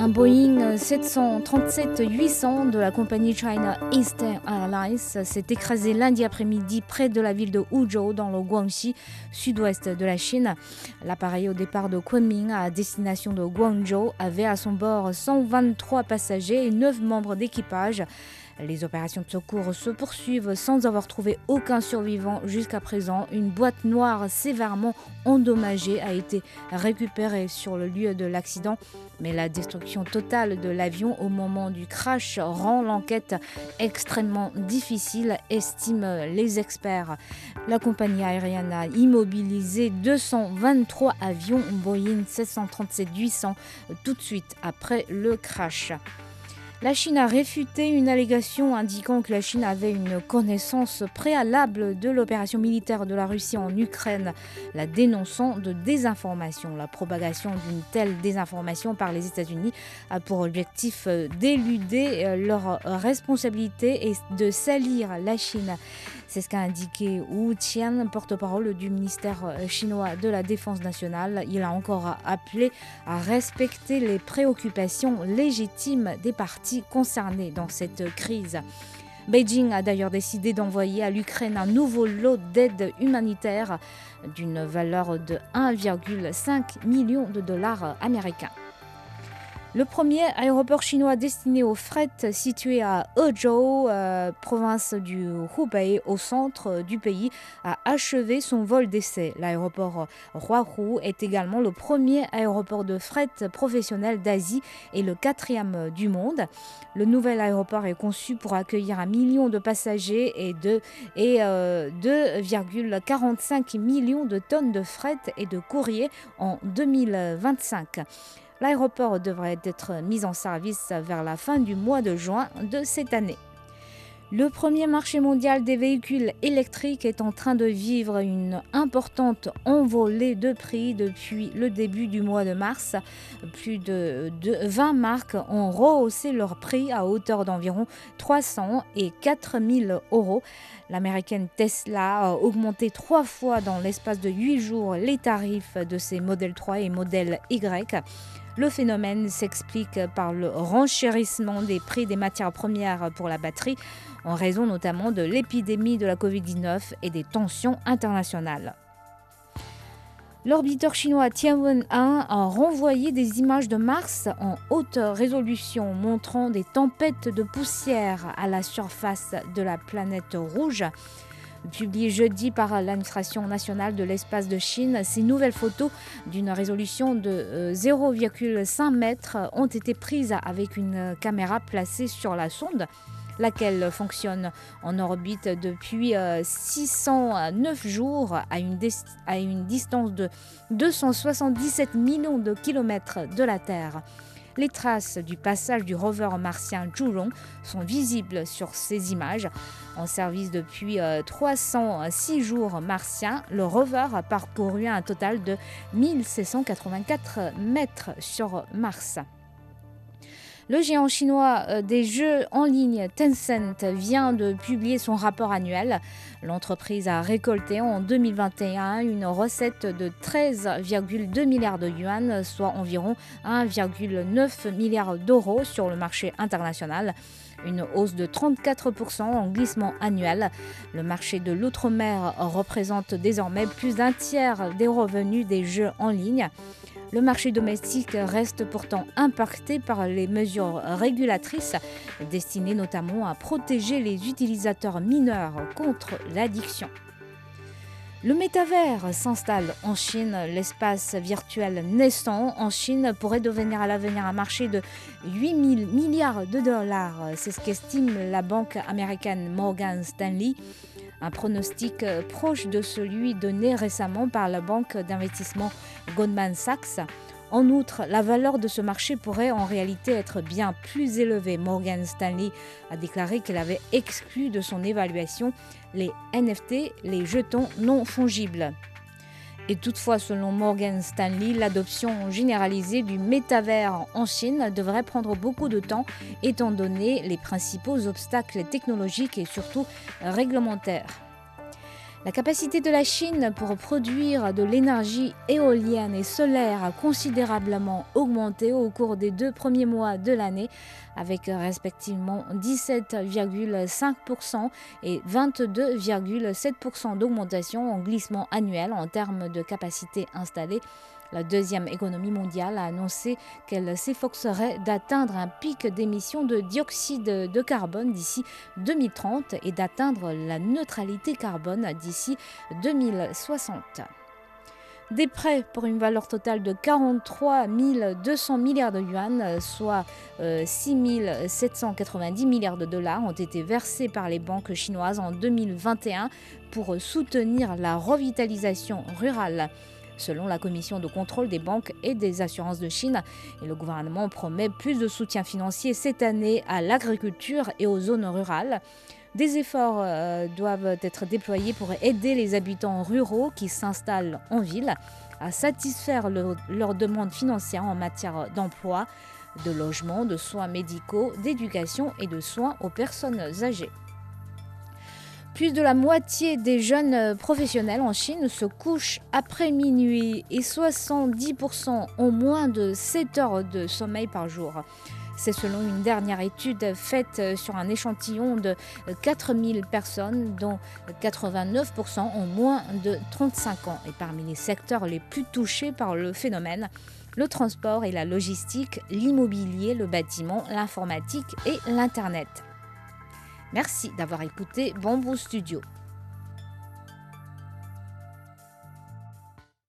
Un Boeing 737-800 de la compagnie China Eastern Airlines s'est écrasé lundi après-midi près de la ville de Huzhou dans le Guangxi, sud-ouest de la Chine. L'appareil au départ de Kunming à destination de Guangzhou avait à son bord 123 passagers et 9 membres d'équipage. Les opérations de secours se poursuivent sans avoir trouvé aucun survivant jusqu'à présent. Une boîte noire sévèrement endommagée a été récupérée sur le lieu de l'accident, mais la destruction totale de l'avion au moment du crash rend l'enquête extrêmement difficile, estiment les experts. La compagnie aérienne a immobilisé 223 avions Boeing 737-800 tout de suite après le crash. La Chine a réfuté une allégation indiquant que la Chine avait une connaissance préalable de l'opération militaire de la Russie en Ukraine, la dénonçant de désinformation. La propagation d'une telle désinformation par les États-Unis a pour objectif d'éluder leurs responsabilités et de salir la Chine. C'est ce qu'a indiqué Wu Qian, porte-parole du ministère chinois de la Défense nationale. Il a encore appelé à respecter les préoccupations légitimes des parties concernées dans cette crise. Beijing a d'ailleurs décidé d'envoyer à l'Ukraine un nouveau lot d'aide humanitaire d'une valeur de 1,5 million de dollars américains. Le premier aéroport chinois destiné au fret situé à Hezhou, euh, province du Hubei, au centre du pays, a achevé son vol d'essai. L'aéroport Huahu est également le premier aéroport de fret professionnel d'Asie et le quatrième du monde. Le nouvel aéroport est conçu pour accueillir un million de passagers et, de, et euh, 2,45 millions de tonnes de fret et de courrier en 2025. L'aéroport devrait être mis en service vers la fin du mois de juin de cette année. Le premier marché mondial des véhicules électriques est en train de vivre une importante envolée de prix depuis le début du mois de mars. Plus de, de 20 marques ont rehaussé leur prix à hauteur d'environ 300 et 4000 euros. L'américaine Tesla a augmenté trois fois dans l'espace de 8 jours les tarifs de ses modèles 3 et modèles Y. Le phénomène s'explique par le renchérissement des prix des matières premières pour la batterie, en raison notamment de l'épidémie de la Covid-19 et des tensions internationales. L'orbiteur chinois Tianwen-1 a renvoyé des images de Mars en haute résolution montrant des tempêtes de poussière à la surface de la planète rouge. Publié jeudi par l'administration nationale de l'espace de Chine, ces nouvelles photos d'une résolution de 0,5 mètres ont été prises avec une caméra placée sur la sonde laquelle fonctionne en orbite depuis 609 jours à une, à une distance de 277 millions de kilomètres de la Terre. Les traces du passage du rover martien Zhurong sont visibles sur ces images. En service depuis 306 jours martiens, le rover a parcouru un total de 1684 mètres sur Mars. Le géant chinois des jeux en ligne Tencent vient de publier son rapport annuel. L'entreprise a récolté en 2021 une recette de 13,2 milliards de yuan, soit environ 1,9 milliard d'euros sur le marché international. Une hausse de 34% en glissement annuel. Le marché de l'outre-mer représente désormais plus d'un tiers des revenus des jeux en ligne. Le marché domestique reste pourtant impacté par les mesures régulatrices destinées notamment à protéger les utilisateurs mineurs contre l'addiction. Le métavers s'installe en Chine. L'espace virtuel naissant en Chine pourrait devenir à l'avenir un marché de 8 000 milliards de dollars. C'est ce qu'estime la banque américaine Morgan Stanley. Un pronostic proche de celui donné récemment par la banque d'investissement Goldman Sachs. En outre, la valeur de ce marché pourrait en réalité être bien plus élevée. Morgan Stanley a déclaré qu'elle avait exclu de son évaluation les NFT, les jetons non fongibles. Et toutefois, selon Morgan Stanley, l'adoption généralisée du métavers en Chine devrait prendre beaucoup de temps étant donné les principaux obstacles technologiques et surtout réglementaires. La capacité de la Chine pour produire de l'énergie éolienne et solaire a considérablement augmenté au cours des deux premiers mois de l'année, avec respectivement 17,5% et 22,7% d'augmentation en glissement annuel en termes de capacité installée. La deuxième économie mondiale a annoncé qu'elle s'efforcerait d'atteindre un pic d'émissions de dioxyde de carbone d'ici 2030 et d'atteindre la neutralité carbone d'ici 2060. Des prêts pour une valeur totale de 43 200 milliards de yuan, soit 6 euh, 790 milliards de dollars, ont été versés par les banques chinoises en 2021 pour soutenir la revitalisation rurale selon la Commission de contrôle des banques et des assurances de Chine. Et le gouvernement promet plus de soutien financier cette année à l'agriculture et aux zones rurales. Des efforts euh, doivent être déployés pour aider les habitants ruraux qui s'installent en ville à satisfaire leurs demandes financières en matière d'emploi, de logement, de soins médicaux, d'éducation et de soins aux personnes âgées. Plus de la moitié des jeunes professionnels en Chine se couchent après minuit et 70% ont moins de 7 heures de sommeil par jour. C'est selon une dernière étude faite euh, sur un échantillon de 4000 personnes, dont 89% ont moins de 35 ans. Et parmi les secteurs les plus touchés par le phénomène, le transport et la logistique, l'immobilier, le bâtiment, l'informatique et l'Internet. Merci d'avoir écouté Bamboo Studio.